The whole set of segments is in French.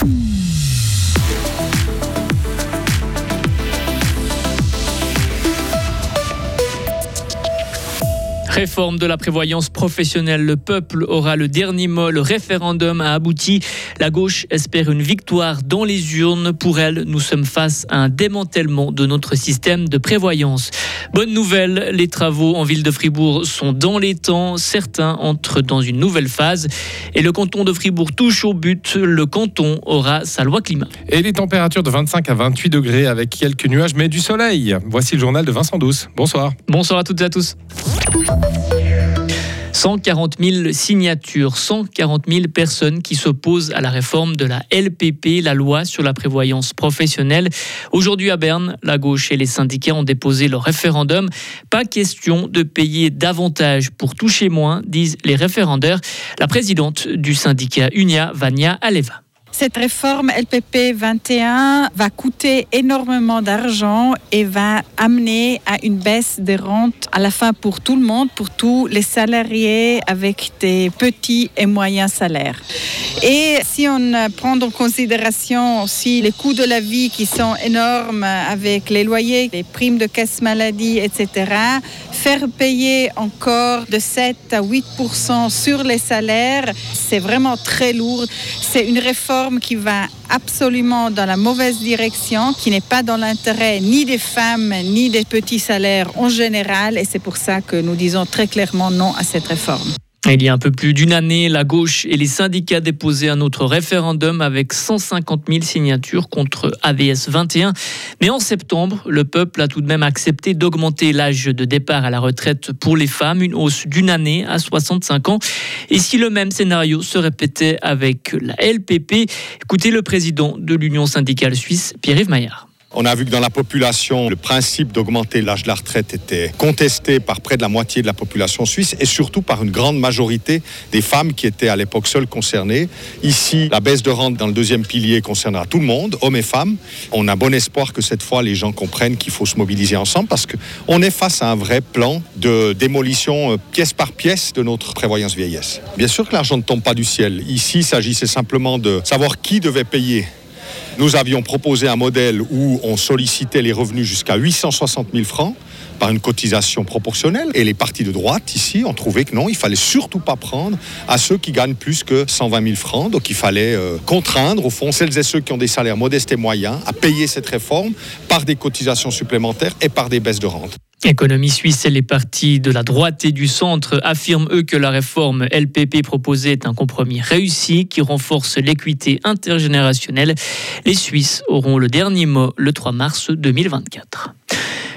Mm-hmm. Réforme de la prévoyance professionnelle. Le peuple aura le dernier mot. Le référendum a abouti. La gauche espère une victoire dans les urnes. Pour elle, nous sommes face à un démantèlement de notre système de prévoyance. Bonne nouvelle, les travaux en ville de Fribourg sont dans les temps. Certains entrent dans une nouvelle phase. Et le canton de Fribourg touche au but. Le canton aura sa loi climat. Et les températures de 25 à 28 degrés avec quelques nuages, mais du soleil. Voici le journal de Vincent Douce. Bonsoir. Bonsoir à toutes et à tous. 140 000 signatures, 140 000 personnes qui s'opposent à la réforme de la LPP, la loi sur la prévoyance professionnelle. Aujourd'hui à Berne, la gauche et les syndicats ont déposé leur référendum. Pas question de payer davantage pour toucher moins, disent les référendaires. La présidente du syndicat Unia, Vania Aleva. Cette réforme LPP 21 va coûter énormément d'argent et va amener à une baisse des rentes à la fin pour tout le monde, pour tous les salariés avec des petits et moyens salaires. Et si on prend en considération aussi les coûts de la vie qui sont énormes avec les loyers, les primes de caisse maladie, etc., faire payer encore de 7 à 8% sur les salaires, c'est vraiment très lourd. C'est une réforme qui va absolument dans la mauvaise direction, qui n'est pas dans l'intérêt ni des femmes ni des petits salaires en général. Et c'est pour ça que nous disons très clairement non à cette réforme. Il y a un peu plus d'une année, la gauche et les syndicats déposaient un autre référendum avec 150 000 signatures contre AVS 21. Mais en septembre, le peuple a tout de même accepté d'augmenter l'âge de départ à la retraite pour les femmes, une hausse d'une année à 65 ans. Et si le même scénario se répétait avec la LPP, écoutez le président de l'Union syndicale suisse, Pierre-Yves Maillard. On a vu que dans la population, le principe d'augmenter l'âge de la retraite était contesté par près de la moitié de la population suisse et surtout par une grande majorité des femmes qui étaient à l'époque seules concernées. Ici, la baisse de rente dans le deuxième pilier concernera tout le monde, hommes et femmes. On a bon espoir que cette fois, les gens comprennent qu'il faut se mobiliser ensemble parce qu'on est face à un vrai plan de démolition euh, pièce par pièce de notre prévoyance vieillesse. Bien sûr que l'argent ne tombe pas du ciel. Ici, il s'agissait simplement de savoir qui devait payer nous avions proposé un modèle où on sollicitait les revenus jusqu'à 860 000 francs par une cotisation proportionnelle. Et les partis de droite, ici, ont trouvé que non, il fallait surtout pas prendre à ceux qui gagnent plus que 120 000 francs. Donc il fallait euh, contraindre, au fond, celles et ceux qui ont des salaires modestes et moyens à payer cette réforme par des cotisations supplémentaires et par des baisses de rente. Économie suisse et les partis de la droite et du centre affirment eux que la réforme LPP proposée est un compromis réussi qui renforce l'équité intergénérationnelle. Les Suisses auront le dernier mot le 3 mars 2024.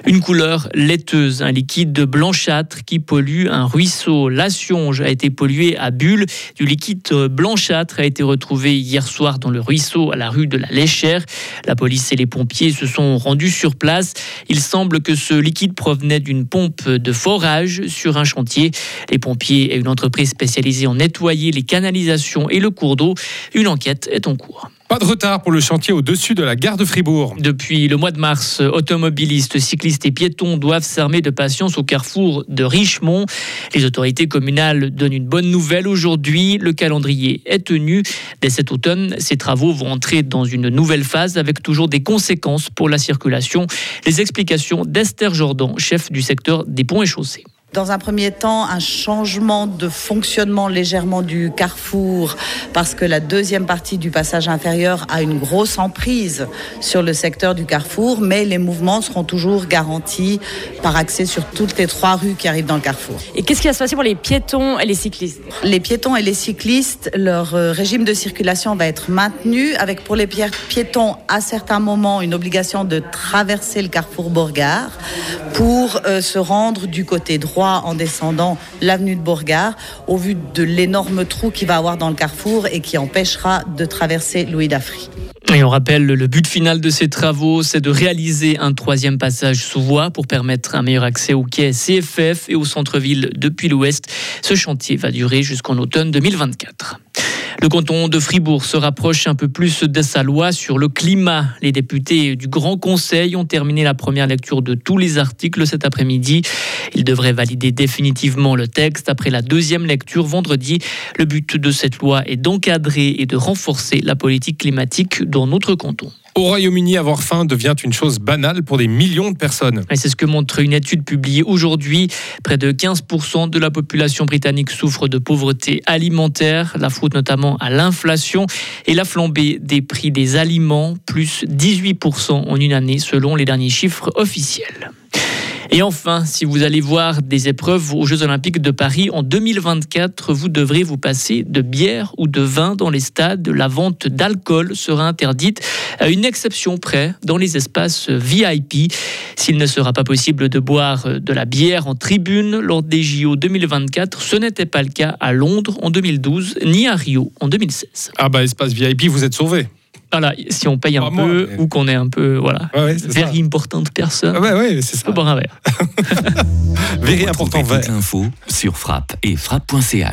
Une couleur laiteuse, un liquide blanchâtre qui pollue un ruisseau. La Sionge a été polluée à Bulle. Du liquide blanchâtre a été retrouvé hier soir dans le ruisseau à la rue de la Léchère. La police et les pompiers se sont rendus sur place. Il semble que ce liquide provenait d'une pompe de forage sur un chantier. Les pompiers et une entreprise spécialisée ont nettoyé les canalisations et le cours d'eau. Une enquête est en cours. Pas de retard pour le chantier au-dessus de la gare de Fribourg. Depuis le mois de mars, automobilistes, cyclistes et piétons doivent s'armer de patience au carrefour de Richemont. Les autorités communales donnent une bonne nouvelle aujourd'hui. Le calendrier est tenu. Dès cet automne, ces travaux vont entrer dans une nouvelle phase avec toujours des conséquences pour la circulation. Les explications d'Esther Jordan, chef du secteur des ponts et chaussées. Dans un premier temps, un changement de fonctionnement légèrement du carrefour parce que la deuxième partie du passage inférieur a une grosse emprise sur le secteur du carrefour, mais les mouvements seront toujours garantis par accès sur toutes les trois rues qui arrivent dans le carrefour. Et qu'est-ce qui va se passer pour les piétons et les cyclistes? Les piétons et les cyclistes, leur euh, régime de circulation va être maintenu avec pour les piétons à certains moments une obligation de traverser le carrefour Borgard pour euh, se rendre du côté droit en descendant l'avenue de Bourgard, au vu de l'énorme trou qu'il va avoir dans le carrefour et qui empêchera de traverser Louis d'Afrique. Et on rappelle, le but final de ces travaux, c'est de réaliser un troisième passage sous voie pour permettre un meilleur accès au quai CFF et au centre-ville depuis l'ouest. Ce chantier va durer jusqu'en automne 2024. Le canton de Fribourg se rapproche un peu plus de sa loi sur le climat. Les députés du Grand Conseil ont terminé la première lecture de tous les articles cet après-midi. Ils devraient valider définitivement le texte après la deuxième lecture vendredi. Le but de cette loi est d'encadrer et de renforcer la politique climatique dans notre canton. Au Royaume-Uni, avoir faim devient une chose banale pour des millions de personnes. C'est ce que montre une étude publiée aujourd'hui. Près de 15% de la population britannique souffre de pauvreté alimentaire, la faute notamment à l'inflation et la flambée des prix des aliments, plus 18% en une année selon les derniers chiffres officiels. Et enfin, si vous allez voir des épreuves aux Jeux Olympiques de Paris en 2024, vous devrez vous passer de bière ou de vin dans les stades. La vente d'alcool sera interdite à une exception près dans les espaces VIP. S'il ne sera pas possible de boire de la bière en tribune lors des JO 2024, ce n'était pas le cas à Londres en 2012 ni à Rio en 2016. Ah bah espace VIP, vous êtes sauvé. Voilà, si on paye un Pas moi, peu mais- ou qu'on est un peu, voilà, Ouais, ouais, c'est ça. very important personne, Ah ouais, ouais, c'est ça. boire un verre. Very important toute l'info sur frappe et frappe.ch.